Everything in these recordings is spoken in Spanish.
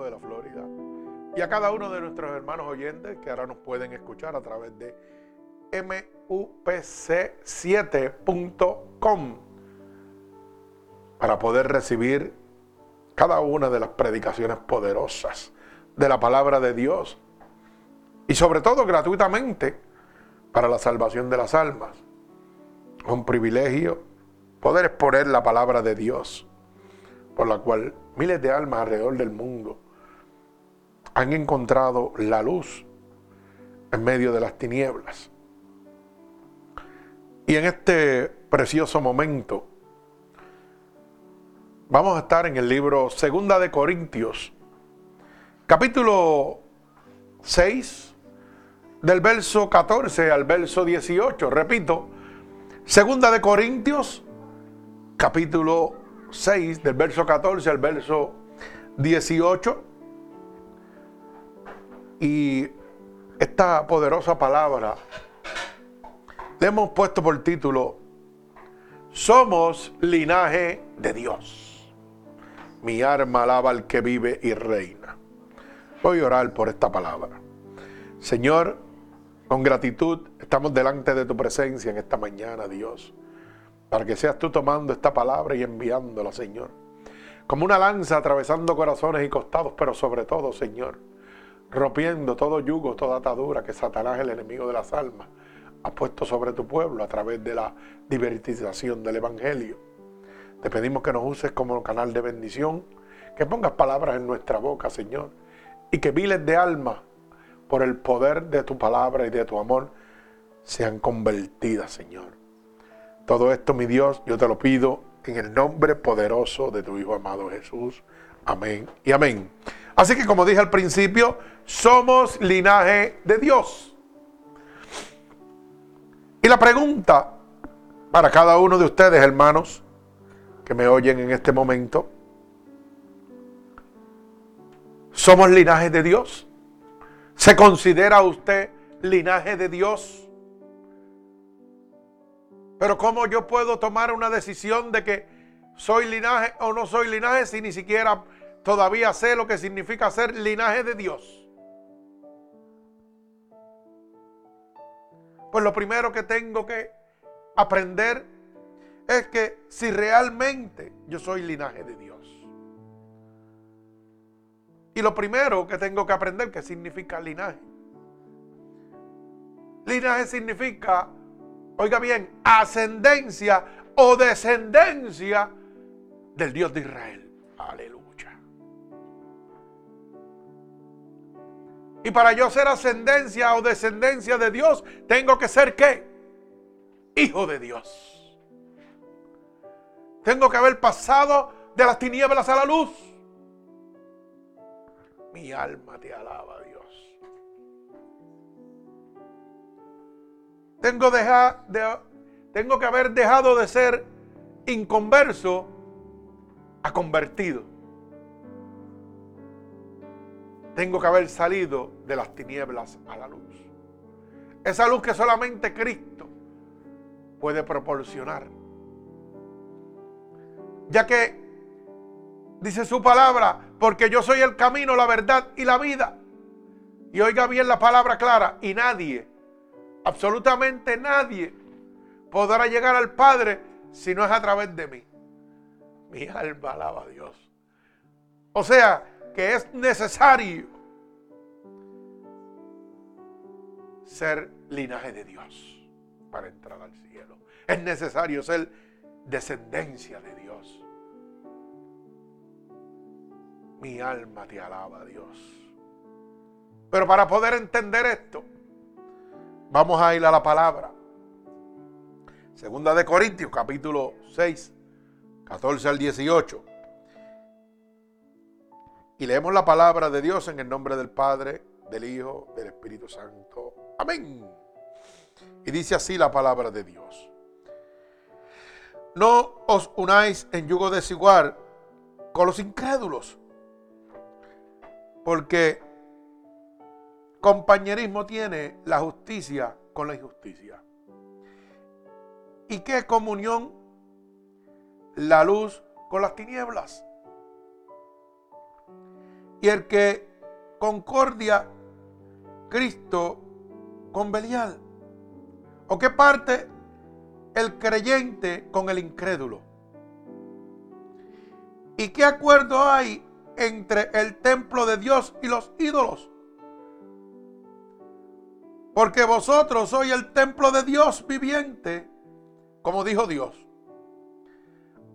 de la Florida. Y a cada uno de nuestros hermanos oyentes que ahora nos pueden escuchar a través de mupc7.com para poder recibir cada una de las predicaciones poderosas de la palabra de Dios y sobre todo gratuitamente para la salvación de las almas. Un privilegio poder exponer la palabra de Dios, por la cual miles de almas alrededor del mundo han encontrado la luz en medio de las tinieblas. Y en este precioso momento vamos a estar en el libro Segunda de Corintios, capítulo 6, del verso 14 al verso 18. Repito, Segunda de Corintios, capítulo 6, del verso 14 al verso 18. Y esta poderosa palabra le hemos puesto por título, Somos linaje de Dios. Mi arma alaba al que vive y reina. Voy a orar por esta palabra. Señor, con gratitud estamos delante de tu presencia en esta mañana, Dios, para que seas tú tomando esta palabra y enviándola, Señor. Como una lanza atravesando corazones y costados, pero sobre todo, Señor, rompiendo todo yugo, toda atadura que Satanás, el enemigo de las almas, ha puesto sobre tu pueblo a través de la diversización del Evangelio. Te pedimos que nos uses como canal de bendición, que pongas palabras en nuestra boca, Señor, y que miles de almas, por el poder de tu palabra y de tu amor, sean convertidas, Señor. Todo esto, mi Dios, yo te lo pido en el nombre poderoso de tu Hijo amado Jesús. Amén y amén. Así que como dije al principio, somos linaje de Dios. Y la pregunta para cada uno de ustedes, hermanos, que me oyen en este momento, ¿somos linaje de Dios? ¿Se considera usted linaje de Dios? Pero ¿cómo yo puedo tomar una decisión de que soy linaje o no soy linaje si ni siquiera todavía sé lo que significa ser linaje de Dios? Pues lo primero que tengo que aprender es que si realmente yo soy linaje de Dios. Y lo primero que tengo que aprender que significa linaje. Linaje significa, oiga bien, ascendencia o descendencia del Dios de Israel. Aleluya. Y para yo ser ascendencia o descendencia de Dios, tengo que ser qué? Hijo de Dios. Tengo que haber pasado de las tinieblas a la luz. Mi alma te alaba, Dios. Tengo, que haber dejado de ser inconverso a convertido tengo que haber salido de las tinieblas a la luz. Esa luz que solamente Cristo puede proporcionar. Ya que dice su palabra, porque yo soy el camino, la verdad y la vida. Y oiga bien la palabra clara, y nadie, absolutamente nadie, podrá llegar al Padre si no es a través de mí. Mi alma alaba a Dios. O sea, que es necesario ser linaje de Dios para entrar al cielo. Es necesario ser descendencia de Dios. Mi alma te alaba, Dios. Pero para poder entender esto, vamos a ir a la palabra. Segunda de Corintios, capítulo 6, 14 al 18. Y leemos la palabra de Dios en el nombre del Padre, del Hijo, del Espíritu Santo. Amén. Y dice así la palabra de Dios. No os unáis en yugo desigual con los incrédulos, porque compañerismo tiene la justicia con la injusticia. ¿Y qué comunión? La luz con las tinieblas. y el que concordia Cristo con Belial. ¿O qué parte el creyente con el incrédulo? ¿Y qué acuerdo hay entre el templo de Dios y los ídolos? Porque vosotros sois el templo de Dios viviente, como dijo Dios.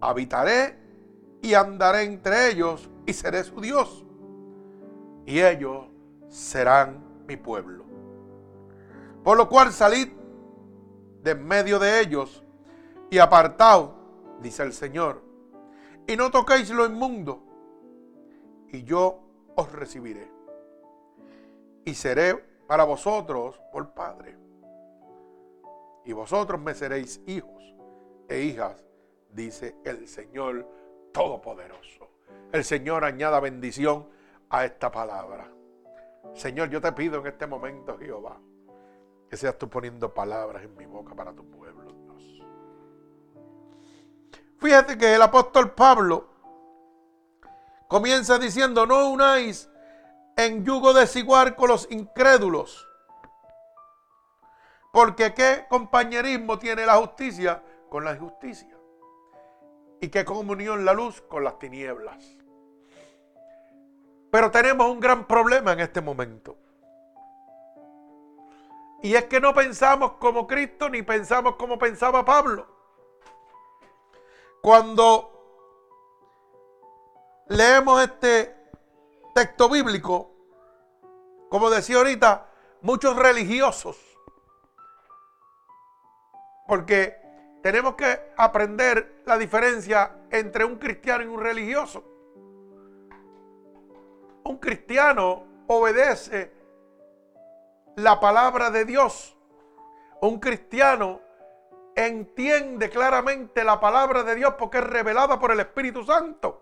Habitaré y andaré entre ellos y seré su Dios. Y ellos serán mi pueblo. Por lo cual salid de en medio de ellos y apartaos, dice el Señor, y no toquéis lo inmundo, y yo os recibiré. Y seré para vosotros por Padre. Y vosotros me seréis hijos e hijas, dice el Señor Todopoderoso. El Señor añada bendición a esta palabra. Señor, yo te pido en este momento, Jehová, que seas tú poniendo palabras en mi boca para tu pueblo, Dios. Fíjate que el apóstol Pablo comienza diciendo, no unáis en yugo desigual con los incrédulos. Porque qué compañerismo tiene la justicia con la injusticia. Y qué comunión la luz con las tinieblas. Pero tenemos un gran problema en este momento. Y es que no pensamos como Cristo ni pensamos como pensaba Pablo. Cuando leemos este texto bíblico, como decía ahorita, muchos religiosos, porque tenemos que aprender la diferencia entre un cristiano y un religioso. Un cristiano obedece la palabra de Dios. Un cristiano entiende claramente la palabra de Dios porque es revelada por el Espíritu Santo.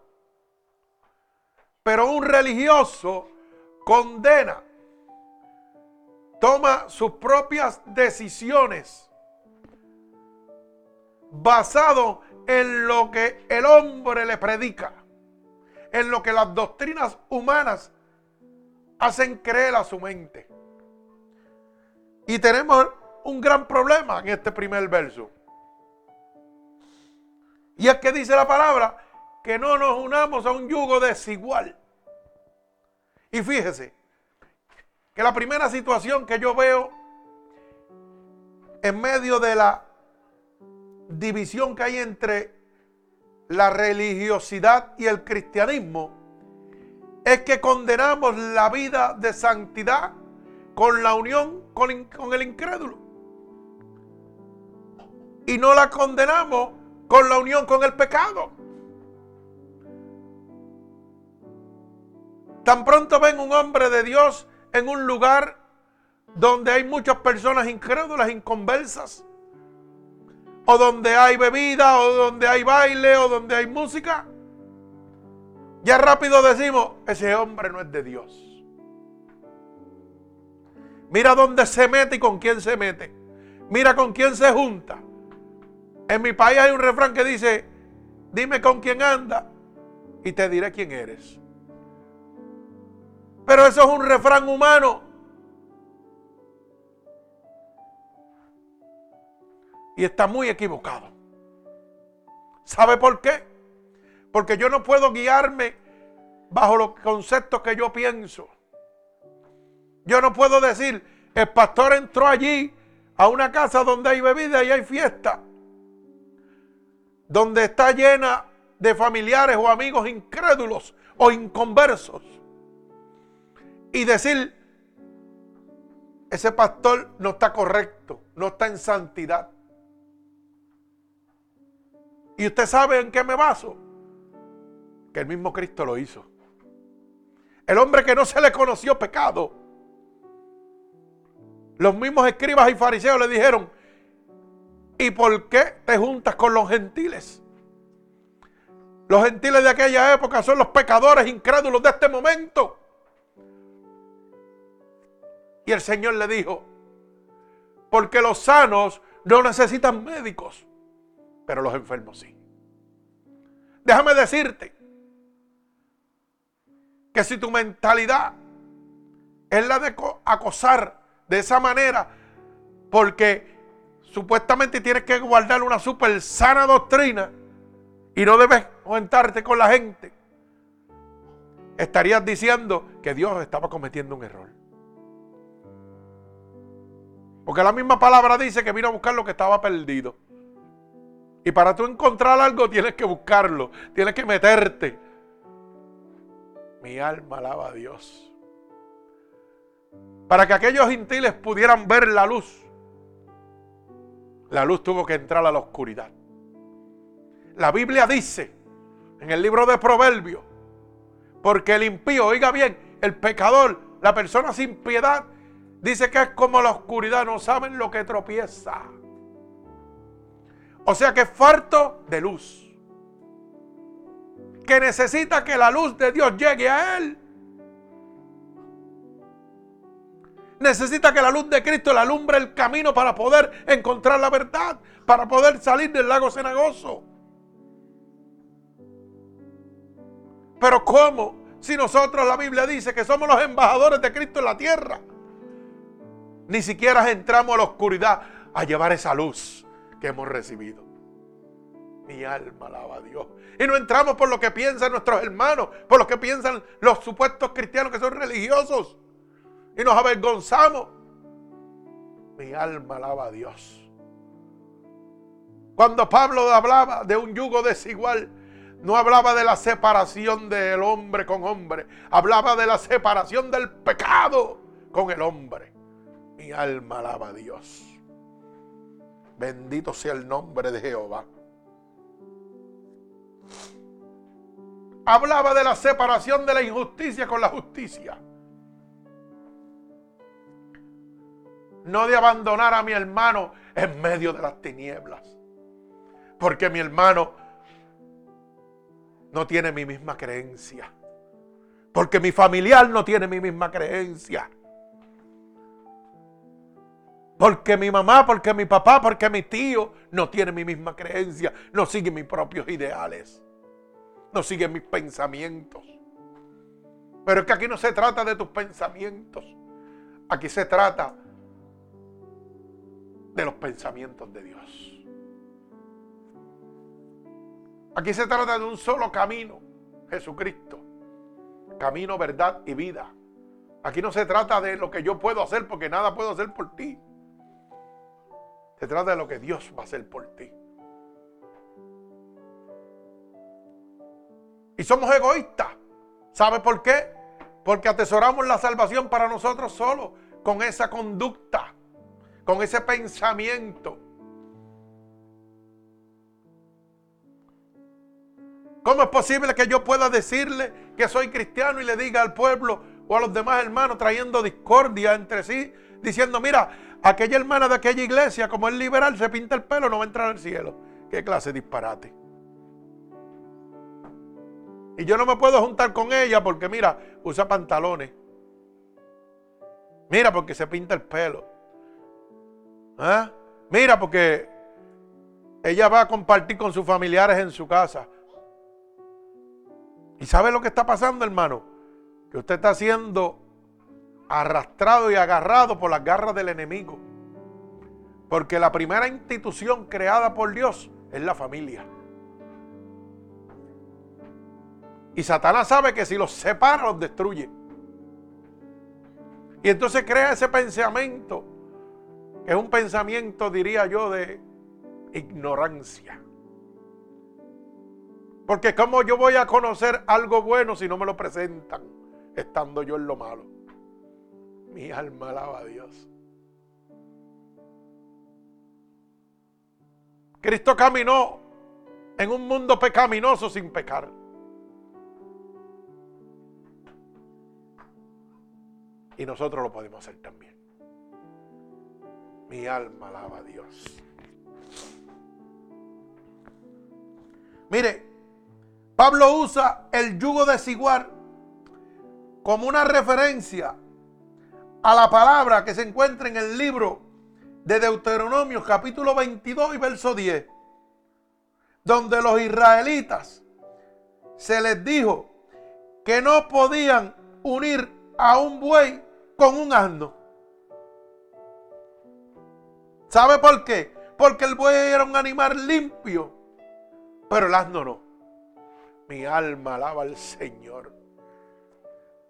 Pero un religioso condena, toma sus propias decisiones basado en lo que el hombre le predica, en lo que las doctrinas humanas hacen creer a su mente. Y tenemos un gran problema en este primer verso. Y es que dice la palabra que no nos unamos a un yugo desigual. Y fíjese que la primera situación que yo veo en medio de la división que hay entre la religiosidad y el cristianismo es que condenamos la vida de santidad con la unión con, el incrédulo. Y no la condenamos con la unión con el pecado. Tan pronto ven un hombre de Dios en un lugar donde hay muchas personas incrédulas, inconversas, o donde hay bebida, o donde hay baile, o donde hay música, ya rápido decimos, ese hombre no es de Dios. Mira dónde se mete y con quién se mete. Mira con quién se junta. En mi país hay un refrán que dice, dime con quién anda y te diré quién eres. Pero eso es un refrán humano. Y está muy equivocado. ¿Sabe por qué? Porque yo no puedo guiarme bajo los conceptos que yo pienso. Yo no puedo decir, el pastor entró allí a una casa donde hay bebida y hay fiesta, donde está llena de familiares o amigos incrédulos o inconversos, y decir, ese pastor no está correcto, no está en santidad. ¿Y usted sabe en qué me baso? Que el mismo Cristo lo hizo. El hombre que no se le conoció pecado los mismos escribas y fariseos le dijeron, ¿y por qué te juntas con los gentiles? Los gentiles de aquella época son los pecadores incrédulos de este momento. Y el Señor le dijo, porque los sanos no necesitan médicos, pero los enfermos sí. Déjame decirte que si tu mentalidad es la de acosar de esa manera, porque supuestamente tienes que guardar una super sana doctrina y no debes juntarte con la gente, estarías diciendo que Dios estaba cometiendo un error. Porque la misma palabra dice que vino a buscar lo que estaba perdido. Y para tú encontrar algo tienes que buscarlo, tienes que meterte. Mi alma alaba a Dios. Para que aquellos gentiles pudieran ver la luz, la luz tuvo que entrar a la oscuridad. La Biblia dice en el libro de Proverbios, porque el impío, oiga bien, el pecador, la persona sin piedad, dice que es como la oscuridad, no saben lo que tropieza. O sea que es farto de luz. Que necesita que la luz de Dios llegue a él. Necesita que la luz de Cristo le alumbre el camino para poder encontrar la verdad, para poder salir del lago cenagoso. Pero ¿cómo? Si nosotros la Biblia dice que somos los embajadores de Cristo en la tierra. Ni siquiera entramos a la oscuridad a llevar esa luz que hemos recibido. Mi alma alaba a Dios. Y no entramos por lo que piensan nuestros hermanos, por lo que piensan los supuestos cristianos que son religiosos. Y nos avergonzamos. Mi alma alaba a Dios. Cuando Pablo hablaba de un yugo desigual, no hablaba de la separación del hombre con hombre, hablaba de la separación del pecado con el hombre. Mi alma alaba a Dios. Bendito sea el nombre de Jehová. Hablaba de la separación de la injusticia con la justicia. No de abandonar a mi hermano en medio de las tinieblas. Porque mi hermano no tiene mi misma creencia. Porque mi familiar no tiene mi misma creencia. Porque mi mamá, porque mi papá, porque mi tío no tiene mi misma creencia, no sigue mis propios ideales, no sigue mis pensamientos. Pero es que aquí no se trata de tus pensamientos, aquí se trata de los pensamientos de Dios. Aquí se trata de un solo camino, Jesucristo. Camino, verdad y vida. Aquí no se trata de lo que yo puedo hacer porque nada puedo hacer por ti. Se trata de lo que Dios va a hacer por ti. Y somos egoístas. ¿Sabe por qué? Porque atesoramos la salvación para nosotros solos, con esa conducta, con ese pensamiento. ¿Cómo es posible que yo pueda decirle que soy cristiano y le diga al pueblo o a los demás hermanos trayendo discordia entre sí, diciendo, mira, aquella hermana de aquella iglesia, como es liberal, se pinta el pelo, no va a entrar al cielo. ¿Qué clase de disparate? Y yo no me puedo juntar con ella porque, mira, usa pantalones. Mira, porque se pinta el pelo. ¿Ah? Mira, porque ella va a compartir con sus familiares en su casa. ¿Y sabe lo que está pasando, hermano? Que usted está siendo arrastrado y agarrado por las garras del enemigo. Porque la primera institución creada por Dios es la familia. Y Satanás sabe que si los separa, los destruye. Y entonces crea ese pensamiento, que es un pensamiento, diría yo, de ignorancia. Porque ¿cómo yo voy a conocer algo bueno si no me lo presentan, estando yo en lo malo? Mi alma alaba a Dios. Cristo caminó en un mundo pecaminoso sin pecar. Y nosotros lo podemos hacer también. Mi alma alaba a Dios. Mire, Pablo usa el yugo desigual como una referencia a la palabra que se encuentra en el libro de Deuteronomio capítulo 22 y verso 10, donde los israelitas se les dijo que no podían unir a un buey con un asno. ¿Sabe por qué? Porque el buey era un animal limpio, pero el asno no. Mi alma alaba al Señor.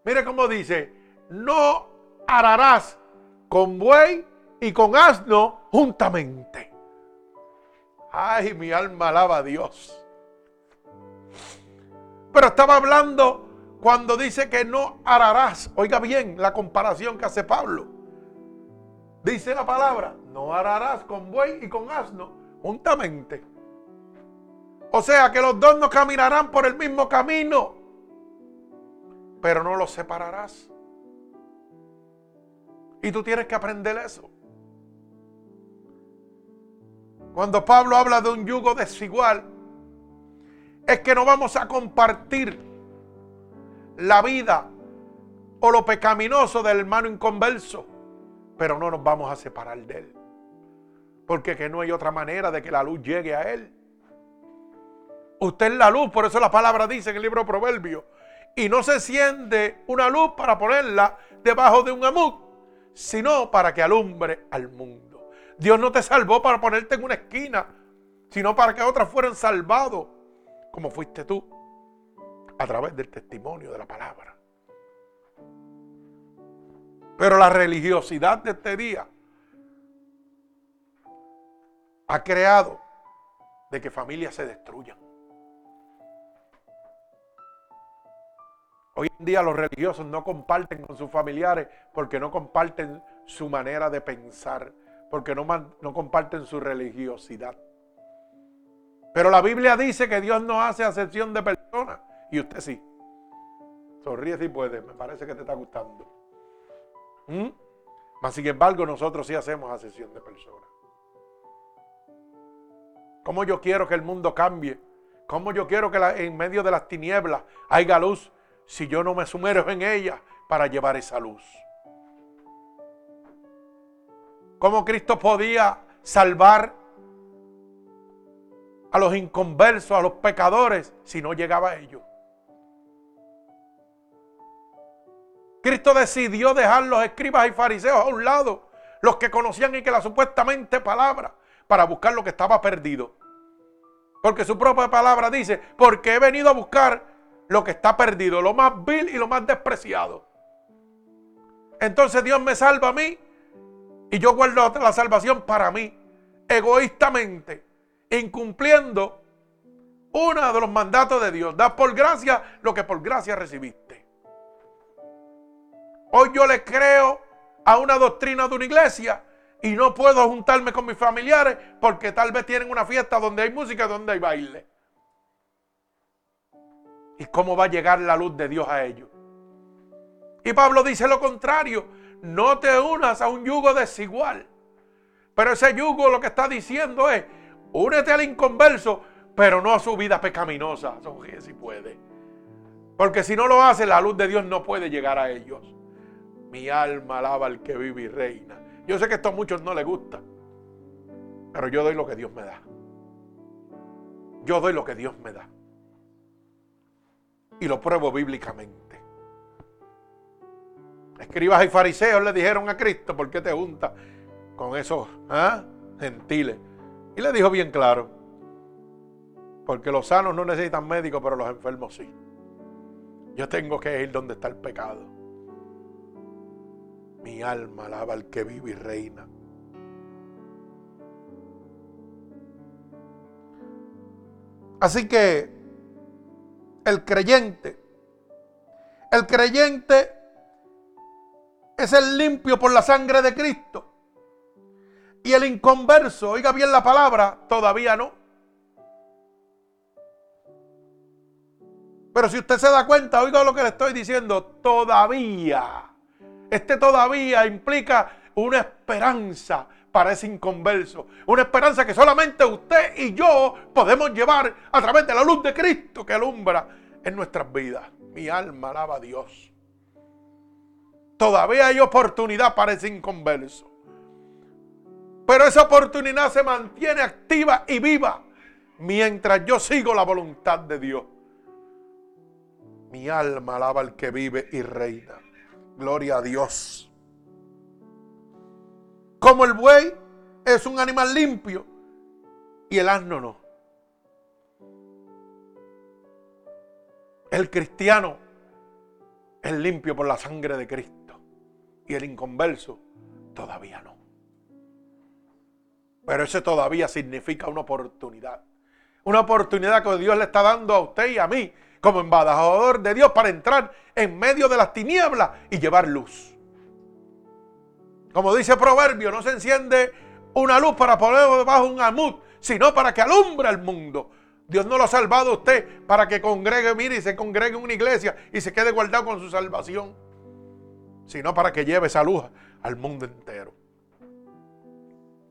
Mire cómo dice, no ararás con buey y con asno juntamente. Ay, mi alma alaba a Dios. Pero estaba hablando cuando dice que no ararás. Oiga bien la comparación que hace Pablo. Dice la palabra, no ararás con buey y con asno juntamente. O sea que los dos no caminarán por el mismo camino, pero no los separarás. Y tú tienes que aprender eso. Cuando Pablo habla de un yugo desigual, es que no vamos a compartir la vida o lo pecaminoso del hermano inconverso, pero no nos vamos a separar de él. Porque que no hay otra manera de que la luz llegue a él. Usted es la luz, por eso la palabra dice en el libro de. Y no se siente una luz para ponerla debajo de un amud, sino para que alumbre al mundo. Dios no te salvó para ponerte en una esquina, sino para que otras fueran salvados, como fuiste tú, a través del testimonio de la palabra. Pero la religiosidad de este día ha creado de que familias se destruyan. Hoy en día los religiosos no comparten con sus familiares porque no comparten su manera de pensar, porque no, comparten su religiosidad. Pero la Biblia dice que Dios no hace acepción de personas y usted sí. Sonríe si puede, me parece que te está gustando. ¿Mm? Mas sin embargo nosotros sí hacemos acepción de personas. ¿Cómo yo quiero que el mundo cambie? ¿Cómo yo quiero que en medio de las tinieblas haya luz? Si yo no me sumerjo en ella para llevar esa luz? ¿Cómo Cristo podía salvar a los inconversos, a los pecadores, si no llegaba a ellos? Cristo decidió dejar los escribas y fariseos a un lado, los que conocían y que la supuestamente palabra, para buscar lo que estaba perdido. Porque su propia palabra dice, porque he venido a buscar lo que está perdido, lo más vil y lo más despreciado. Entonces Dios me salva a mí y yo guardo la salvación para mí, egoístamente, incumpliendo uno de los mandatos de Dios. Da por gracia lo que por gracia recibiste. Hoy yo le creo a una doctrina de una iglesia y no puedo juntarme con mis familiares porque tal vez tienen una fiesta donde hay música, donde hay baile. ¿Y cómo va a llegar la luz de Dios a ellos? Y Pablo dice lo contrario, no te unas a un yugo desigual. Pero ese yugo lo que está diciendo es, únete al inconverso, pero no a su vida pecaminosa, si puede. Porque si no lo hace, la luz de Dios no puede llegar a ellos. Mi alma alaba al que vive y reina. Yo sé que esto a muchos no les gusta, pero yo doy lo que Dios me da. Yo doy lo que Dios me da. Y lo pruebo bíblicamente. Escribas y fariseos le dijeron a Cristo, ¿por qué te juntas con esos ah, gentiles? Y le dijo bien claro, porque los sanos no necesitan médicos, pero los enfermos sí. Yo tengo que ir donde está el pecado. Mi alma alaba al que vive y reina. Así que el creyente. El creyente es el limpio por la sangre de Cristo. Y el inconverso, oiga bien la palabra, todavía no. Pero si usted se da cuenta, oiga lo que le estoy diciendo, todavía. Este todavía implica una esperanza para ese inconverso. Una esperanza que solamente usted y yo podemos llevar a través de la luz de Cristo que alumbra en nuestras vidas. Mi alma alaba a Dios. Todavía hay oportunidad para ese inconverso. Pero esa oportunidad se mantiene activa y viva mientras yo sigo la voluntad de Dios. Mi alma alaba al que vive y reina. Gloria a Dios. Como el buey es un animal limpio y el asno no. El cristiano es limpio por la sangre de Cristo y el inconverso todavía no. Pero ese todavía significa una oportunidad. Una oportunidad que Dios le está dando a usted y a mí como embajador de Dios para entrar en medio de las tinieblas y llevar luz. Como dice Proverbio, no se enciende una luz para poner debajo un almud, sino para que alumbre el mundo. Dios no lo ha salvado a usted para que congregue, mire, y se congregue en una iglesia y se quede guardado con su salvación, sino para que lleve esa luz al mundo entero.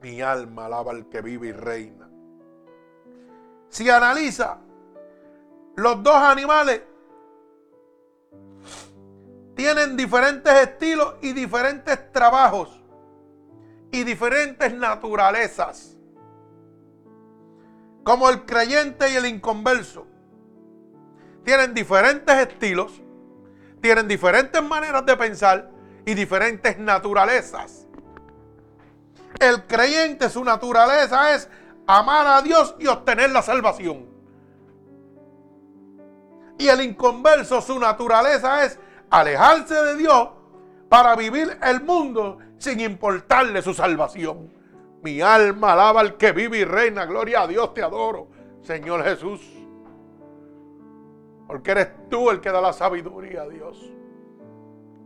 Mi alma alaba al que vive y reina. Si analiza los dos animales tienen diferentes estilos y diferentes trabajos y diferentes naturalezas. Como el creyente y el inconverso. Tienen diferentes estilos, tienen diferentes maneras de pensar y diferentes naturalezas. El creyente, su naturaleza es amar a Dios y obtener la salvación. Y el inconverso, su naturaleza es alejarse de Dios para vivir el mundo sin importarle su salvación. Mi alma alaba al que vive y reina. Gloria a Dios, te adoro, Señor Jesús. Porque eres tú el que da la sabiduría a Dios.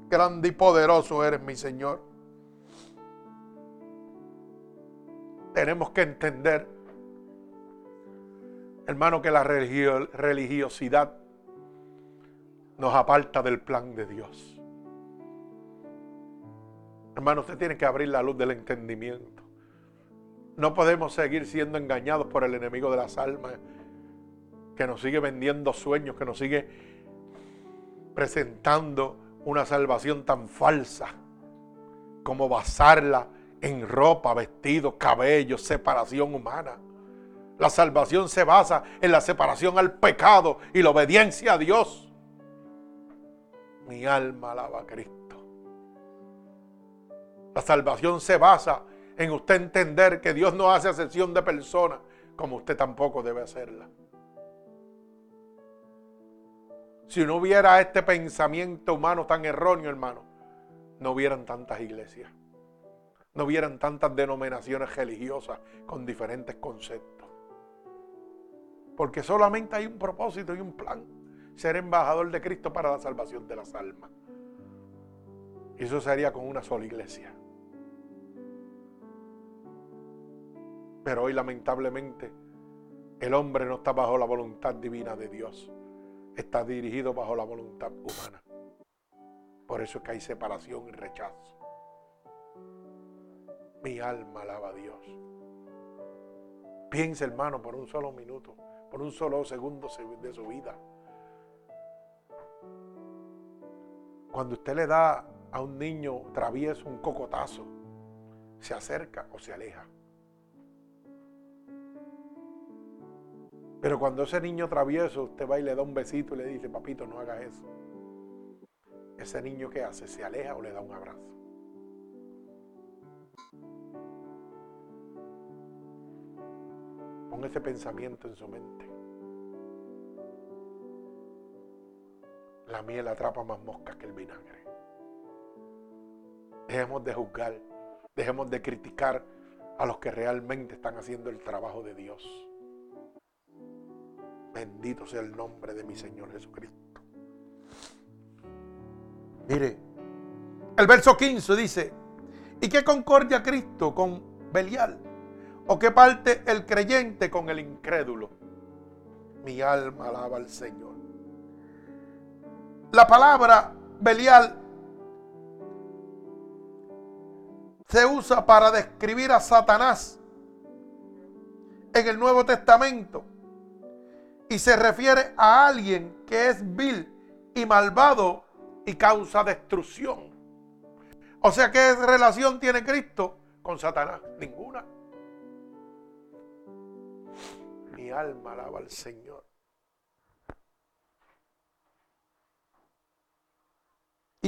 Grande y poderoso eres, mi Señor. Tenemos que entender, hermano, que la religiosidad nos aparta del plan de Dios. Hermano, usted tiene que abrir la luz del entendimiento. No podemos seguir siendo engañados por el enemigo de las almas, que nos sigue vendiendo sueños, que nos sigue presentando una salvación tan falsa como basarla en ropa, vestido, cabello, separación humana. La salvación se basa en la separación al pecado y la obediencia a Dios. Mi alma alaba a Cristo. La salvación se basa en usted entender que Dios no hace ascensión de personas como usted tampoco debe hacerla. Si no hubiera este pensamiento humano tan erróneo, hermano, no hubieran tantas iglesias. No hubieran tantas denominaciones religiosas con diferentes conceptos. Porque solamente hay un propósito y un plan ser embajador de Cristo para la salvación de las almas. Y eso sería con una sola iglesia. Pero hoy lamentablemente el hombre no está bajo la voluntad divina de Dios. Está dirigido bajo la voluntad humana. Por eso es que hay separación y rechazo. Mi alma alaba a Dios. Piense hermano por un solo minuto, por un solo segundo de su vida. Cuando usted le da a un niño travieso un cocotazo, se acerca o se aleja. Pero cuando ese niño travieso, usted va y le da un besito y le dice, papito, no haga eso. Ese niño que hace, se aleja o le da un abrazo. Pon ese pensamiento en su mente. La miel atrapa más moscas que el vinagre. Dejemos de juzgar, dejemos de criticar a los que realmente están haciendo el trabajo de Dios. Bendito sea el nombre de mi Señor Jesucristo. Mire, el verso 15 dice, ¿y qué concordia Cristo con Belial? ¿O qué parte el creyente con el incrédulo? Mi alma alaba al Señor. La palabra Belial se usa para describir a Satanás en el Nuevo Testamento y se refiere a alguien que es vil y malvado y causa destrucción. O sea, ¿qué relación tiene Cristo con Satanás? Ninguna. Mi alma alaba al Señor.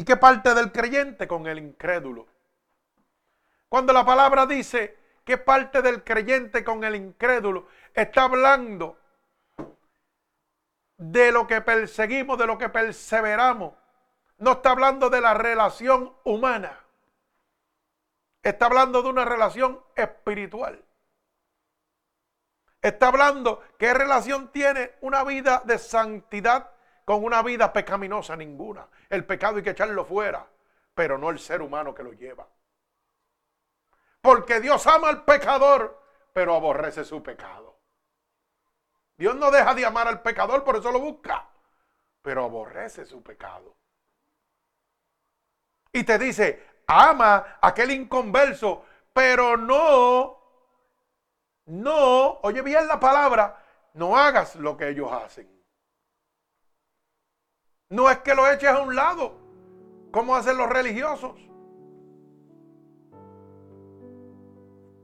¿Y qué parte del creyente? Con el incrédulo. Cuando la palabra dice que parte del creyente con el incrédulo, está hablando de lo que perseguimos, de lo que perseveramos. No está hablando de la relación humana. Está hablando de una relación espiritual. Está hablando qué relación tiene una vida de santidad con una vida pecaminosa ninguna. El pecado hay que echarlo fuera, pero no el ser humano que lo lleva. Porque Dios ama al pecador, pero aborrece su pecado. Dios no deja de amar al pecador, por eso lo busca, pero aborrece su pecado. Y te dice, ama a aquel inconverso, pero no, no, oye bien la palabra, no hagas lo que ellos hacen. No es que lo eches a un lado, como hacen los religiosos.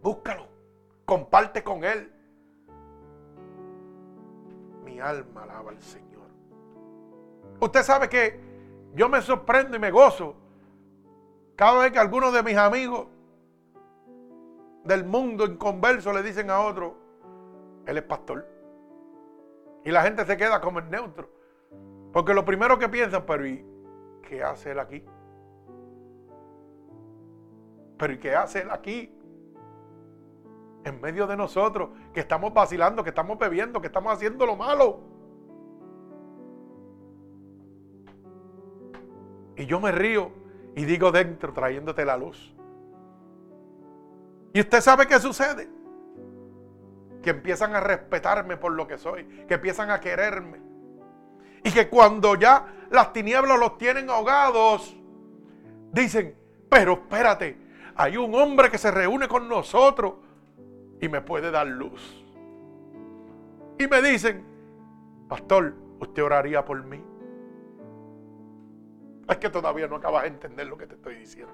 Búscalo, comparte con él. Mi alma alaba al Señor. Usted sabe que yo me sorprendo y me gozo cada vez que algunos de mis amigos del mundo inconverso le dicen a otro, él es pastor. Y la gente se queda como el neutro. Porque lo primero que piensan, pero ¿y qué hace él aquí? Pero ¿y qué hace él aquí? En medio de nosotros, que estamos vacilando, que estamos bebiendo, que estamos haciendo lo malo. Y yo me río y digo dentro, trayéndote la luz. Y usted sabe qué sucede. Que empiezan a respetarme por lo que soy, que empiezan a quererme. Y que cuando ya las tinieblas los tienen ahogados, dicen, pero espérate, hay un hombre que se reúne con nosotros y me puede dar luz. Y me dicen, pastor, ¿usted oraría por mí? Es que todavía no acabas de entender lo que te estoy diciendo.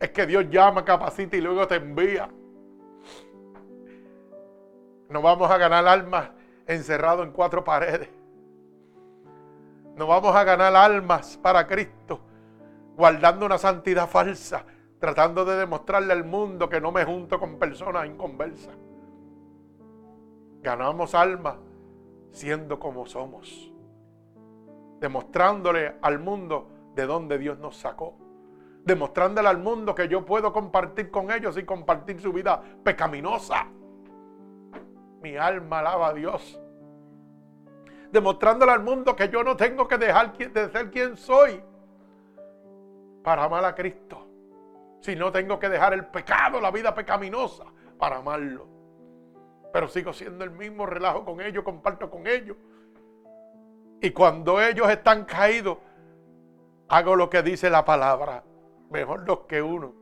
Es que Dios llama, capacita y luego te envía. No vamos a ganar almas encerrados en cuatro paredes. No vamos a ganar almas para Cristo guardando una santidad falsa, tratando de demostrarle al mundo que no me junto con personas inconversas. Ganamos almas siendo como somos demostrándole al mundo de dónde Dios nos sacó. Demostrándole al mundo que yo puedo compartir con ellos y compartir su vida pecaminosa. Mi alma alaba a Dios. Demostrándole al mundo que yo no tengo que dejar de ser quien soy para amar a Cristo. Si no tengo que dejar el pecado, la vida pecaminosa, para amarlo. Pero sigo siendo el mismo relajo con ellos, comparto con ellos. Y cuando ellos están caídos, hago lo que dice la palabra. Mejor dos que uno.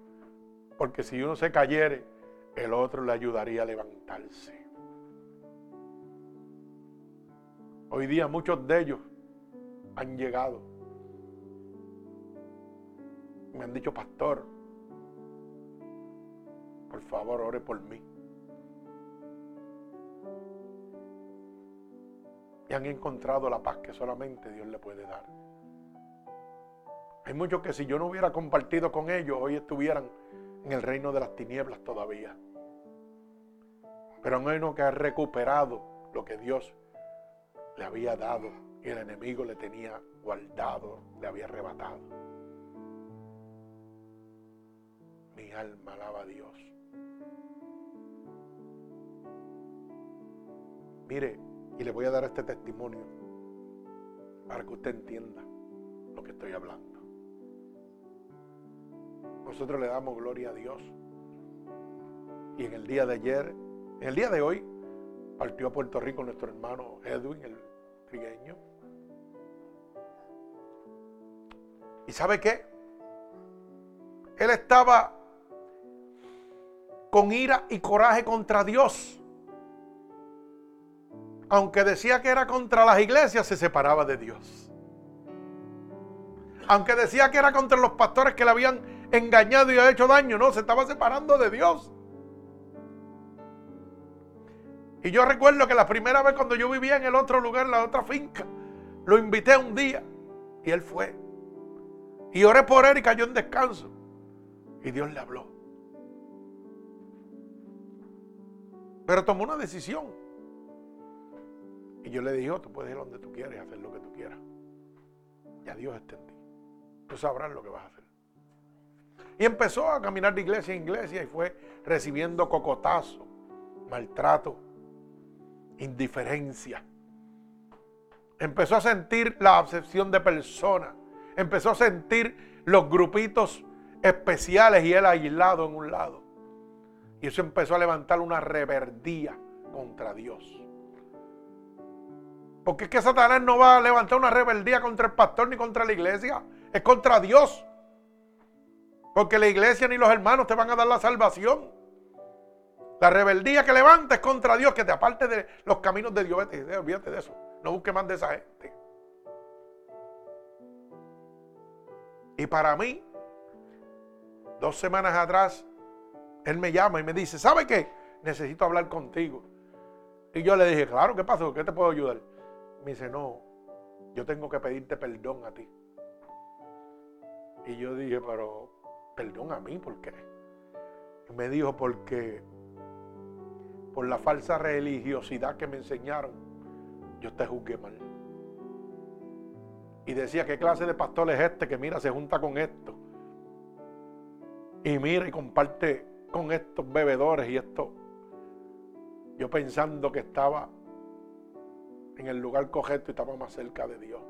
Porque si uno se cayere, el otro le ayudaría a levantarse. Hoy día muchos de ellos han llegado. Me han dicho, pastor, por favor, ore por mí. y han encontrado la paz que solamente Dios le puede dar. Hay muchos que si yo no hubiera compartido con ellos, hoy estuvieran en el reino de las tinieblas todavía. Pero hay uno que ha recuperado lo que Dios le había dado y el enemigo le tenía guardado, le había arrebatado. Mi alma alaba a Dios. Mire, y le voy a dar este testimonio para que usted entienda lo que estoy hablando. Nosotros le damos gloria a Dios. Y en el día de ayer, en el día de hoy, partió a Puerto Rico nuestro hermano Edwin, el trigueño. ¿Y sabe qué? Él estaba con ira y coraje contra Dios aunque decía que era contra las iglesias, se separaba de Dios. Aunque decía que era contra los pastores que le habían engañado y hecho daño, no, se estaba separando de Dios. Y yo recuerdo que la primera vez cuando yo vivía en el otro lugar, la otra finca, lo invité un día y él fue. Y oré por él y cayó en descanso. Y Dios le habló. Pero tomó una decisión. Y yo le dije, oh, tú puedes ir donde tú quieras y hacer lo que tú quieras. Ya Dios está en ti. Tú sabrás lo que vas a hacer. Y empezó a caminar de iglesia en iglesia y fue recibiendo cocotazo, maltrato, indiferencia. Empezó a sentir la obsesión de personas. Empezó a sentir los grupitos especiales y él aislado en un lado. Y eso empezó a levantar una reverdía contra Dios. Porque es que Satanás no va a levantar una rebeldía contra el pastor ni contra la iglesia. Es contra Dios. Porque la iglesia ni los hermanos te van a dar la salvación. La rebeldía que levanta es contra Dios, que te aparte de los caminos de Dios. Olvídate de eso. No busque más de esa gente. Y para mí, dos semanas atrás, él me llama y me dice, ¿sabe qué? Necesito hablar contigo. Y yo le dije, claro, ¿qué pasó? ¿Qué te puedo ayudar? Me dice, no, yo tengo que pedirte perdón a ti. Y yo dije, pero, perdón a mí, ¿por qué? Me dijo, porque por la falsa religiosidad que me enseñaron, yo te juzgué mal. Y decía, ¿qué clase de pastor es este que mira, se junta con esto? Y mira y comparte con estos bebedores y esto. Yo pensando que estaba en el lugar correcto y estaba más cerca de Dios.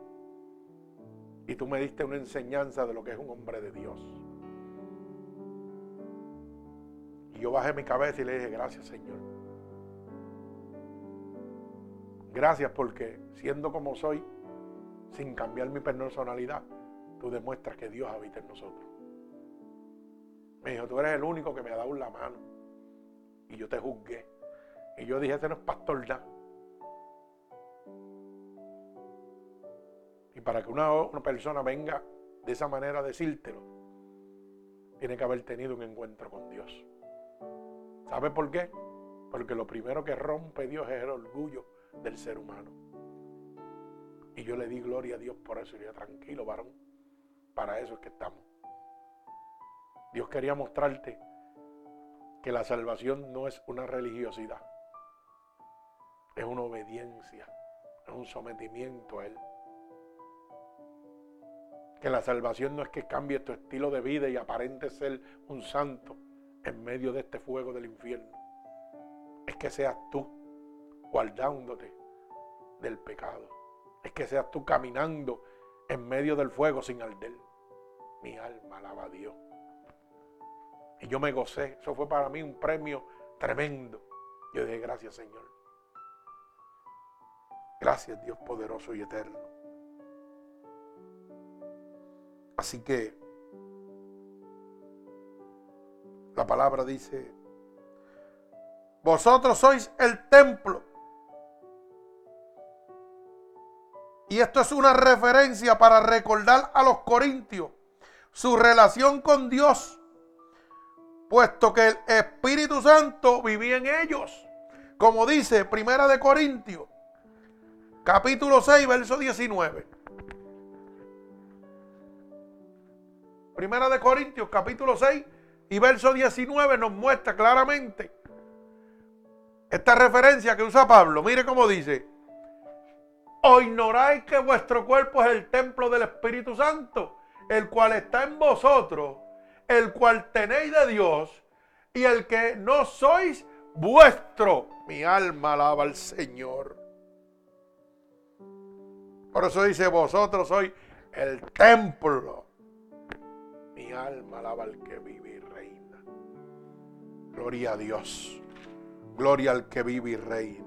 Y tú me diste una enseñanza de lo que es un hombre de Dios. Y yo bajé mi cabeza y le dije, gracias Señor. Gracias porque siendo como soy, sin cambiar mi personalidad, tú demuestras que Dios habita en nosotros. Me dijo, tú eres el único que me ha dado la mano. Y yo te juzgué. Y yo dije, ese no es pastor ya. Y para que una, una persona venga de esa manera a decírtelo, tiene que haber tenido un encuentro con Dios. ¿Sabe por qué? Porque lo primero que rompe Dios es el orgullo del ser humano. Y yo le di gloria a Dios por eso. Y tranquilo, varón. Para eso es que estamos. Dios quería mostrarte que la salvación no es una religiosidad. Es una obediencia. Es un sometimiento a Él. Que la salvación no es que cambie tu estilo de vida y aparente ser un santo en medio de este fuego del infierno. Es que seas tú guardándote del pecado es que seas tú caminando en medio del fuego sin arder. Mi alma alaba a Dios. Y yo me gocé. Eso fue para mí un premio tremendo. Yo dije, gracias Señor. Gracias Dios poderoso y eterno. Así que la palabra dice, vosotros sois el templo Y esto es una referencia para recordar a los corintios su relación con Dios, puesto que el Espíritu Santo vivía en ellos. Como dice Primera de Corintios, capítulo 6, verso 19. Primera de Corintios, capítulo 6 y verso 19 nos muestra claramente esta referencia que usa Pablo. Mire cómo dice, ¿O ignoráis que vuestro cuerpo es el templo del Espíritu Santo, el cual está en vosotros, el cual tenéis de Dios, y el que no sois vuestro? Mi alma alaba al Señor. Por eso dice, vosotros sois el templo. Mi alma alaba al que vive y reina. Gloria a Dios. Gloria al que vive y reina.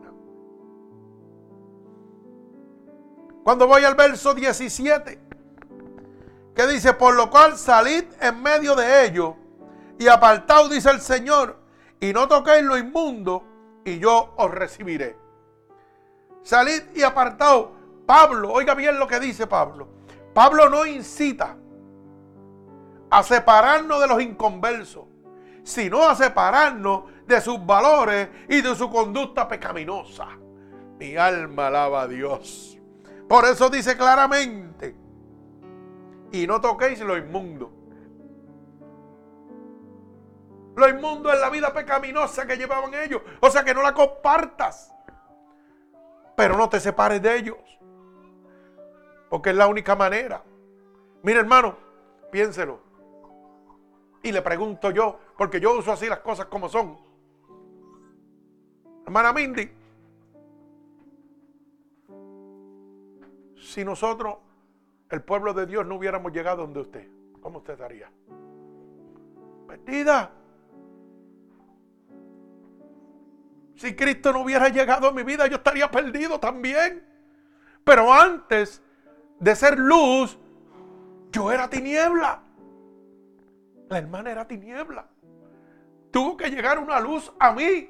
Cuando voy al verso 17, que dice, por lo cual salid en medio de ellos y apartaos, dice el Señor, y no toquéis lo inmundo, y yo os recibiré. Salid y apartaos. Pablo, oiga bien lo que dice Pablo. Pablo no incita a separarnos de los inconversos, sino a separarnos de sus valores y de su conducta pecaminosa. Mi alma alaba a Dios. Por eso dice claramente y no toquéis lo inmundo. Lo inmundo es la vida pecaminosa que llevaban ellos. O sea que no la compartas. Pero no te separes de ellos. Porque es la única manera. Mire hermano, piénselo. Y le pregunto yo, porque yo uso así las cosas como son. Hermana Mindy, si nosotros, el pueblo de Dios, no hubiéramos llegado donde usted, ¿cómo usted estaría? Perdida. Si Cristo no hubiera llegado a mi vida, yo estaría perdido también. Pero antes de ser luz, yo era tiniebla. La hermana era tiniebla. Tuvo que llegar una luz a mí.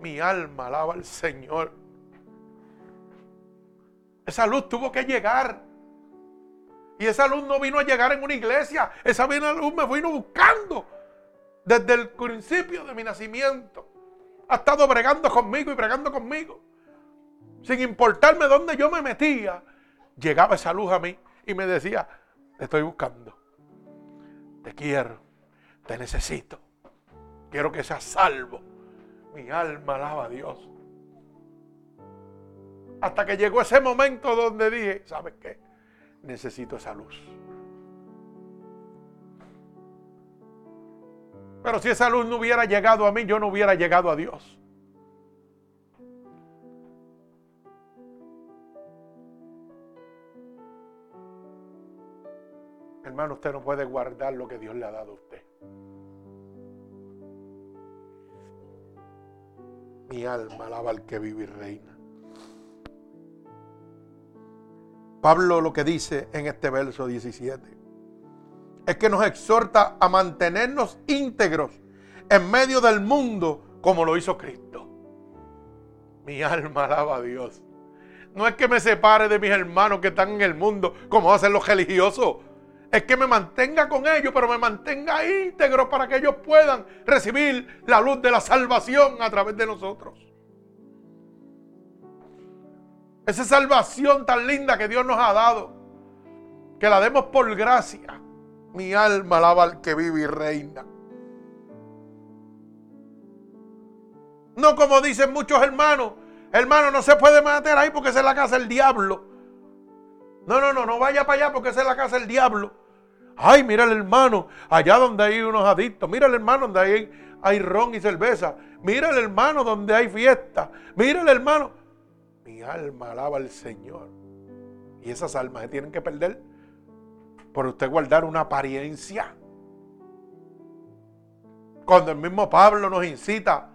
Mi alma alaba al Señor. Esa luz tuvo que llegar. Y esa luz no vino a llegar en una iglesia. Esa luz me vino buscando desde el principio de mi nacimiento. Ha estado bregando conmigo y bregando conmigo. Sin importarme dónde yo me metía, llegaba esa luz a mí y me decía, te estoy buscando. Te quiero. Te necesito. Quiero que seas salvo. Mi alma alaba a Dios. Hasta que llegó ese momento donde dije, ¿sabes qué? Necesito esa luz. Pero si esa luz no hubiera llegado a mí, yo no hubiera llegado a Dios. Hermano, usted no puede guardar lo que Dios le ha dado a usted. Mi alma alaba al que vive y reina. Pablo lo que dice en este verso 17 es que nos exhorta a mantenernos íntegros en medio del mundo como lo hizo Cristo. Mi alma alaba a Dios. No es que me separe de mis hermanos que están en el mundo como hacen los religiosos. Es que me mantenga con ellos, pero me mantenga íntegro para que ellos puedan recibir la luz de la salvación a través de nosotros. Esa salvación tan linda que Dios nos ha dado, que la demos por gracia. Mi alma alaba al que vive y reina. No como dicen muchos hermanos. Hermano, no se puede meter ahí porque es la casa del diablo. No, no, no, no vaya para allá porque es la casa del diablo. Ay, mira el hermano, allá donde hay unos adictos. Mira el hermano donde hay, hay ron y cerveza. Mira el hermano donde hay fiesta. Mira el hermano. Mi alma alaba al Señor. Y esas almas se tienen que perder por usted guardar una apariencia. Cuando el mismo Pablo nos incita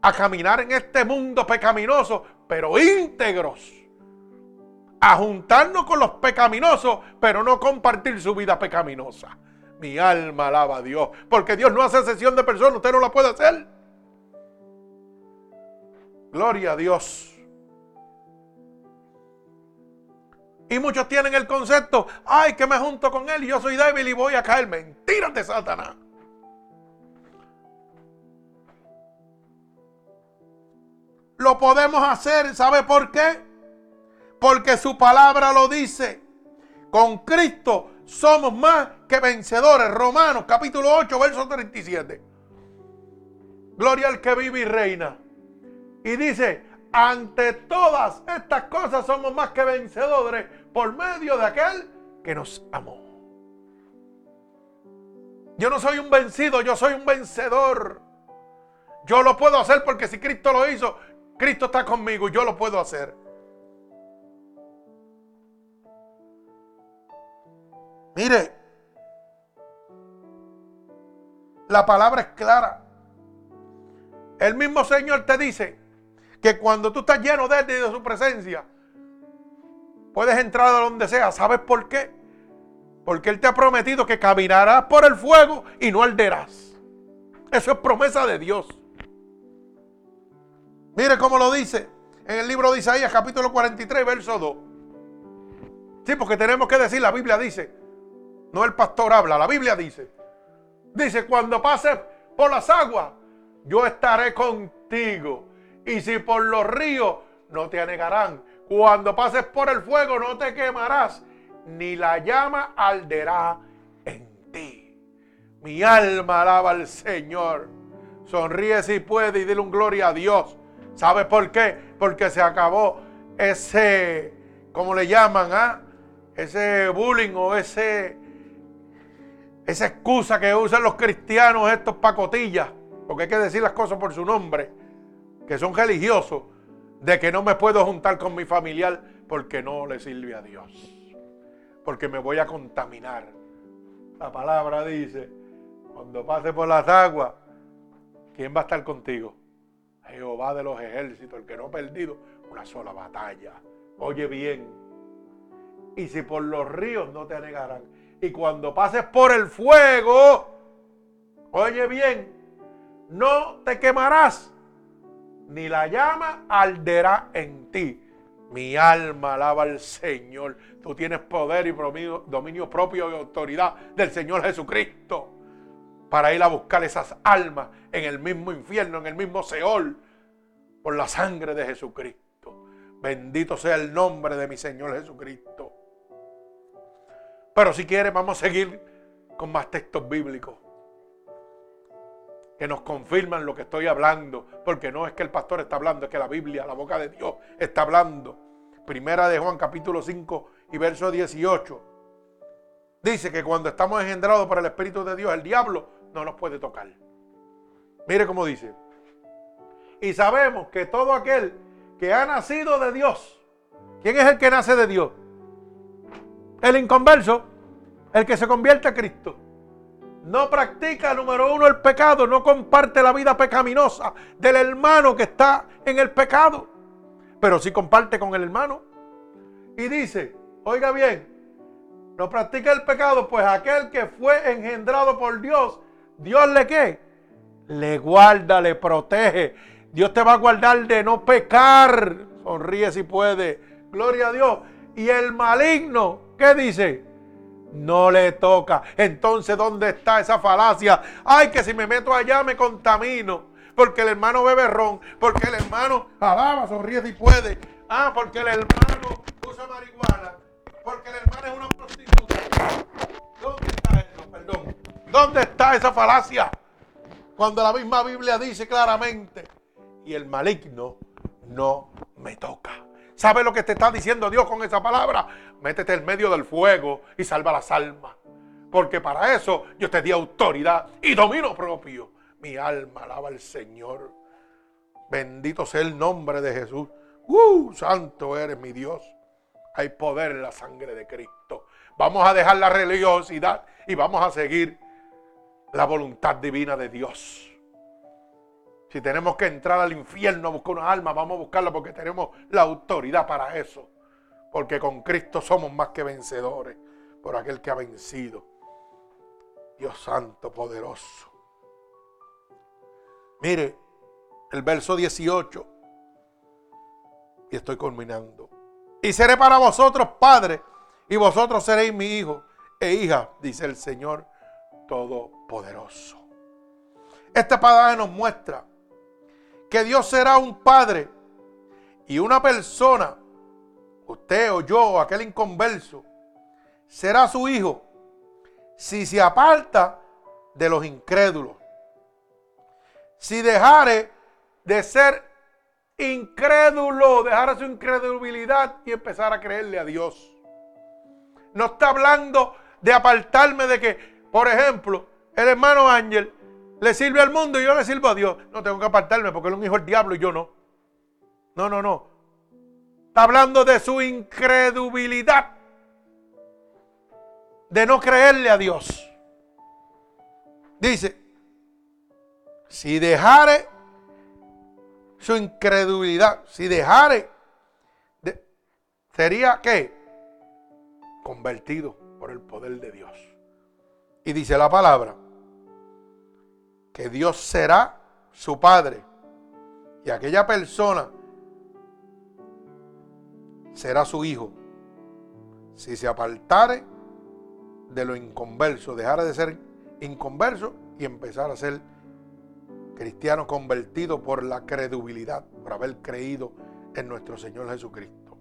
a caminar en este mundo pecaminoso, pero íntegros. A juntarnos con los pecaminosos, pero no compartir su vida pecaminosa. Mi alma alaba a Dios, porque Dios no hace sesión de personas, usted no la puede hacer. Gloria a Dios. Y muchos tienen el concepto, ay, que me junto con él y yo soy débil y voy a caer. Mentiras de Satanás. Lo podemos hacer, ¿sabe por qué? Porque su palabra lo dice. Con Cristo somos más que vencedores. Romanos capítulo 8, verso 37. Gloria al que vive y reina. Y dice, ante todas estas cosas somos más que vencedores por medio de aquel que nos amó. Yo no soy un vencido, yo soy un vencedor. Yo lo puedo hacer porque si Cristo lo hizo, Cristo está conmigo y yo lo puedo hacer. Mire, la palabra es clara. El mismo Señor te dice, que cuando tú estás lleno de Él y de su presencia, puedes entrar a donde sea. ¿Sabes por qué? Porque Él te ha prometido que caminarás por el fuego y no arderás. Eso es promesa de Dios. Mire cómo lo dice en el libro de Isaías capítulo 43, verso 2. Sí, porque tenemos que decir, la Biblia dice, no el pastor habla, la Biblia dice. Dice, cuando pases por las aguas, yo estaré contigo y si por los ríos no te anegarán, Cuando pases por el fuego no te quemarás, ni la llama alderá en ti. Mi alma alaba al Señor. Sonríe si puede y dile un gloria a Dios. ¿Sabes por qué? Porque se acabó ese, ¿cómo le llaman? Ah? Ese bullying o ese, esa excusa que usan los cristianos, estos pacotillas, porque hay que decir las cosas por su nombre, que son religiosos, de que no me puedo juntar con mi familiar porque no le sirve a Dios, porque me voy a contaminar. La palabra dice, cuando pase por las aguas, ¿quién va a estar contigo? Jehová de los ejércitos, el que no ha perdido una sola batalla. Oye bien, y si por los ríos no te anegarán, y cuando pases por el fuego, oye bien, no te quemarás, ni la llama arderá en ti. Mi alma alaba al Señor. Tú tienes poder y dominio propio y autoridad del Señor Jesucristo para ir a buscar esas almas en el mismo infierno, en el mismo Seol, por la sangre de Jesucristo. Bendito sea el nombre de mi Señor Jesucristo. Pero si quieres, vamos a seguir con más textos bíblicos que nos confirman lo que estoy hablando, porque no es que el pastor está hablando, es que la Biblia, la boca de Dios, está hablando. Primera de Juan capítulo 5 y verso 18. Dice que cuando estamos engendrados por el Espíritu de Dios, el diablo no nos puede tocar. Mire cómo dice. Y sabemos que todo aquel que ha nacido de Dios, ¿quién es el que nace de Dios? El inconverso, el que se convierte a Cristo. No practica, número uno, el pecado, no comparte la vida pecaminosa del hermano que está en el pecado, pero sí comparte con el hermano. Y dice, oiga bien, no practica el pecado, pues aquel que fue engendrado por Dios, Dios le qué? Le guarda, le protege Dios te va a guardar de no pecar. Sonríe si puede. Gloria a Dios. Y el maligno, ¿qué dice? No le toca. Entonces, ¿dónde está esa falacia? Ay, que si me meto allá me contamino. Porque el hermano bebe ron. Porque el hermano alaba, sonríe si puede. Ah, porque el hermano usa marihuana. Porque el hermano es una prostituta. ¿Dónde está eso? Perdón. ¿Dónde está esa falacia? Cuando la misma Biblia dice claramente y el maligno no me toca. ¿Sabe lo que te está diciendo Dios con esa palabra? Métete en medio del fuego y salva las almas. Porque para eso yo te di autoridad y dominio propio. Mi alma alaba al Señor. Bendito sea el nombre de Jesús. ¡Uh! Santo eres mi Dios. Hay poder en la sangre de Cristo. Vamos a dejar la religiosidad y vamos a seguir la voluntad divina de Dios. Si tenemos que entrar al infierno a buscar una alma, vamos a buscarla porque tenemos la autoridad para eso. Porque con Cristo somos más que vencedores por aquel que ha vencido. Dios Santo, poderoso. Mire, el verso 18. Y estoy culminando. Y seré para vosotros padre, y vosotros seréis mi hijo e hija, dice el Señor Todopoderoso. Esta palabra nos muestra que Dios será un padre y una persona, usted o yo aquel inconverso, será su hijo si se aparta de los incrédulos. Si dejare de ser incrédulo, dejara su incredulidad y empezar a creerle a Dios. No está hablando de apartarme de que, por ejemplo, el hermano Ángel le sirve al mundo y yo le sirvo a Dios. No tengo que apartarme porque él es un hijo del diablo y yo no. No, no, no. Está hablando de su incredulidad. De no creerle a Dios. Dice, si dejare su incredulidad, si dejare, sería que convertido por el poder de Dios. Y dice la palabra, que Dios será su padre. Y aquella persona será su hijo. Si se apartare de lo inconverso, dejara de ser inconverso y empezar a ser cristiano convertido por la credibilidad, por haber creído en nuestro Señor Jesucristo.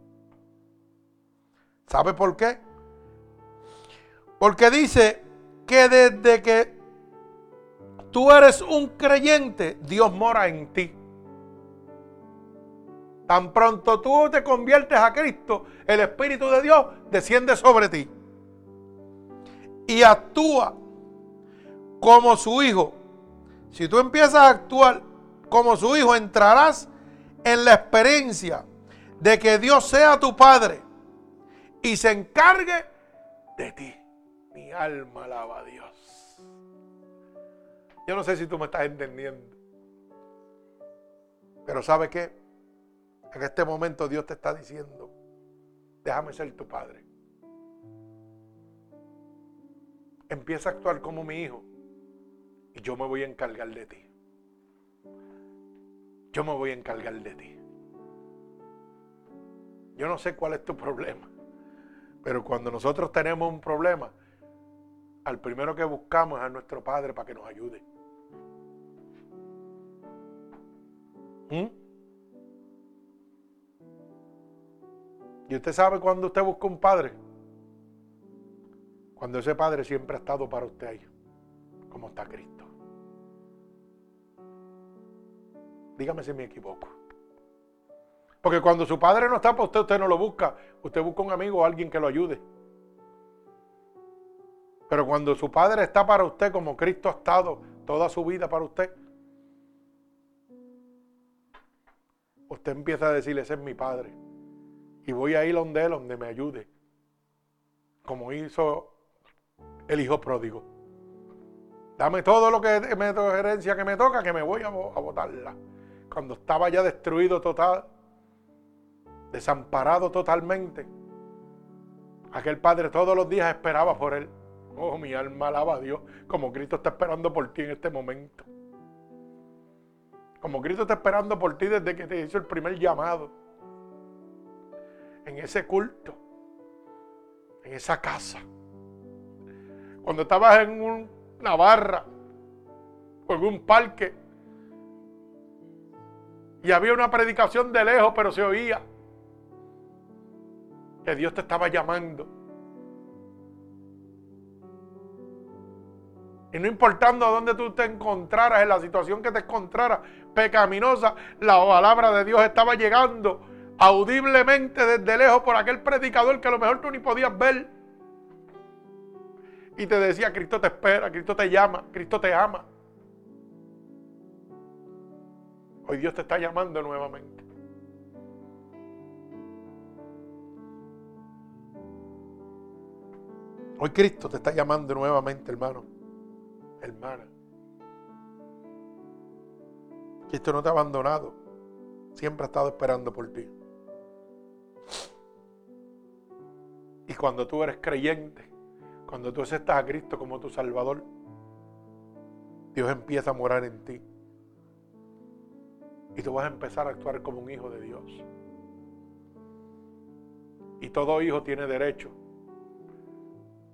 ¿Sabe por qué? Porque dice que desde que tú eres un creyente, Dios mora en ti. Tan pronto tú te conviertes a Cristo, el Espíritu de Dios desciende sobre ti y actúa como su hijo. Si tú empiezas a actuar como su hijo, entrarás en la experiencia de que Dios sea tu Padre y se encargue de ti. Mi alma alaba a Dios. Yo no sé si tú me estás entendiendo. Pero ¿sabe qué? En este momento Dios te está diciendo, déjame ser tu Padre. Empieza a actuar como mi hijo y yo me voy a encargar de ti. Yo me voy a encargar de ti. Yo no sé cuál es tu problema, pero cuando nosotros tenemos un problema, al primero que buscamos es a nuestro Padre para que nos ayude. ¿Mm? ¿Y usted sabe cuando usted busca un padre? Cuando ese padre siempre ha estado para usted ahí, como está Cristo. Dígame si me equivoco. Porque cuando su padre no está para usted, usted no lo busca. Usted busca un amigo o alguien que lo ayude. Pero cuando su padre está para usted como Cristo ha estado toda su vida para usted, usted empieza a decirle, ese es mi padre. Y voy a ir donde él, donde me ayude. Como hizo el hijo pródigo. Dame todo lo que me herencia que me toca, que me voy a, a botarla. Cuando estaba ya destruido total, desamparado totalmente, aquel padre todos los días esperaba por él. Oh, mi alma alaba a Dios, como Cristo está esperando por ti en este momento. Como Cristo está esperando por ti desde que te hizo el primer llamado. En ese culto, en esa casa. Cuando estabas en una barra o en un parque y había una predicación de lejos, pero se oía que Dios te estaba llamando. Y no importando dónde tú te encontraras, en la situación que te encontraras pecaminosa, la palabra de Dios estaba llegando audiblemente desde lejos por aquel predicador que a lo mejor tú ni podías ver y te decía, Cristo te espera, Cristo te llama, Cristo te ama. Hoy Dios te está llamando nuevamente. Hoy Cristo te está llamando nuevamente, hermano. Hermana. Cristo no te ha abandonado. Siempre ha estado esperando por ti. Y cuando tú eres creyente, cuando tú aceptas a Cristo como tu Salvador, Dios empieza a morar en ti. Y tú vas a empezar a actuar como un hijo de Dios. Y todo hijo tiene derecho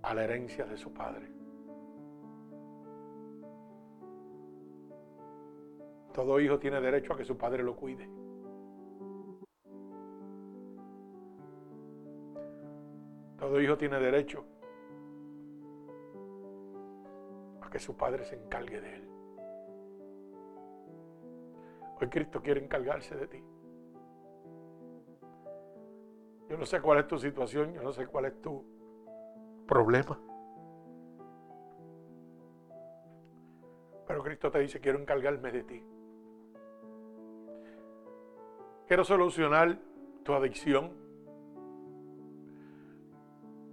a la herencia de su padre. Todo hijo tiene derecho a que su padre lo cuide. Todo hijo tiene derecho que su Padre se encargue de él. Hoy Cristo quiere encargarse de ti. Yo no sé cuál es tu situación, yo no sé cuál es tu problema. Pero Cristo te dice, quiero encargarme de ti. Quiero solucionar tu adicción.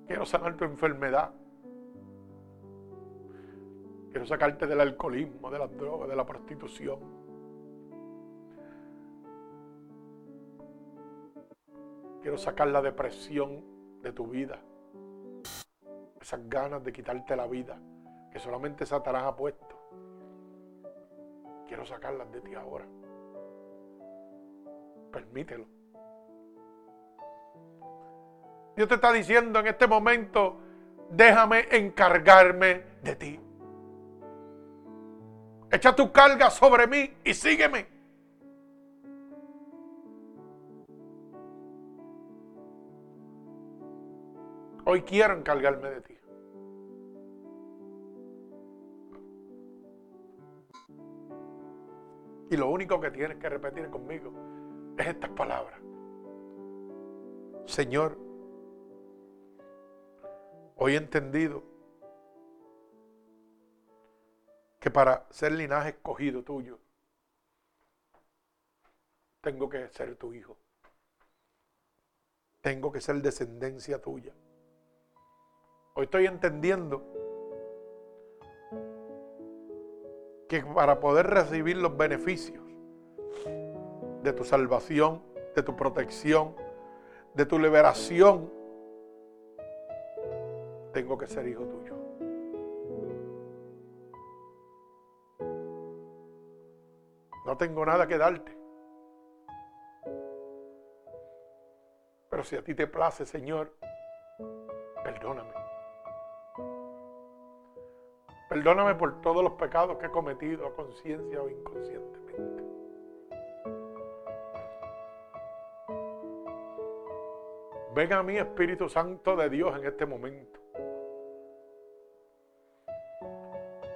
Quiero sanar tu enfermedad. Quiero sacarte del alcoholismo, de las drogas, de la prostitución. Quiero sacar la depresión de tu vida. Esas ganas de quitarte la vida que solamente Satanás ha puesto. Quiero sacarlas de ti ahora. Permítelo. Dios te está diciendo en este momento, déjame encargarme de ti. Echa tu carga sobre mí y sígueme. Hoy quiero encargarme de ti. Y lo único que tienes que repetir conmigo es estas palabras. Señor, hoy he entendido que para ser linaje escogido tuyo, tengo que ser tu hijo. Tengo que ser descendencia tuya. Hoy estoy entendiendo que para poder recibir los beneficios de tu salvación, de tu protección, de tu liberación, tengo que ser hijo tuyo. No tengo nada que darte. Pero si a ti te place, Señor, perdóname. Perdóname por todos los pecados que he cometido a conciencia o inconscientemente. Ven a mí, Espíritu Santo de Dios, en este momento.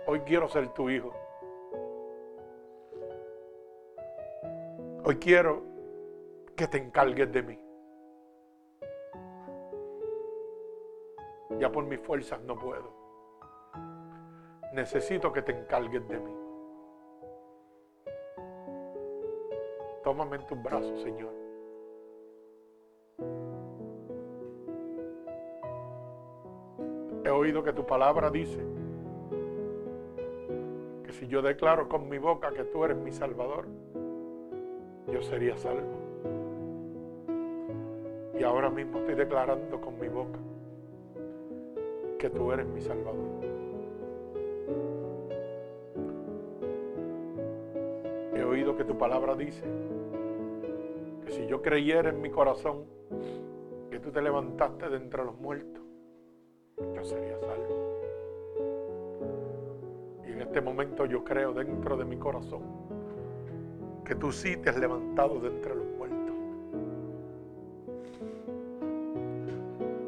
Hoy quiero ser tu hijo. Hoy quiero que te encargues de mí. Ya por mis fuerzas no puedo. Necesito que te encargues de mí. Tómame en tus brazos, Señor. Oído que tu palabra dice que si yo declaro con mi boca que tú eres mi Salvador, yo sería salvo. Y ahora mismo estoy declarando con mi boca que tú eres mi Salvador. He oído que tu palabra dice que si yo creyera en mi corazón que tú te levantaste de entre los muertos, yo creo dentro de mi corazón que tú sí te has levantado de entre los muertos.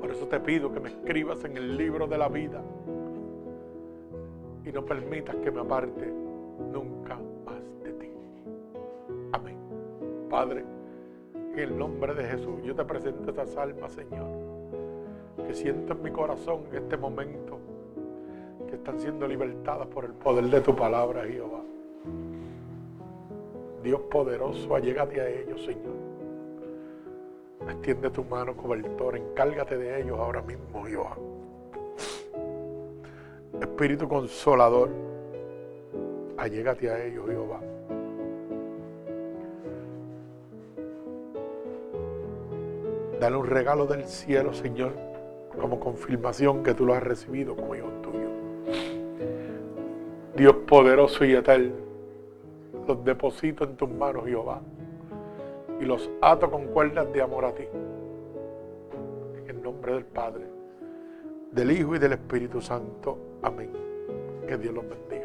Por eso te pido que me escribas en el libro de la vida y no permitas que me aparte nunca más de ti. Amén. Padre, en el nombre de Jesús, yo te presento estas almas, Señor, que siento en mi corazón en este momento están siendo libertadas por el poder de tu palabra, Jehová. Dios poderoso, allégate a ellos, Señor. Extiende tu mano, cobertor, encárgate de ellos ahora mismo, Jehová. Espíritu consolador, allégate a ellos, Jehová. Dale un regalo del cielo, Señor, como confirmación que tú lo has recibido como. Dios poderoso y eterno, los deposito en tus manos, Jehová, y los ato con cuerdas de amor a ti. En nombre del Padre, del Hijo y del Espíritu Santo. Amén. Que Dios los bendiga.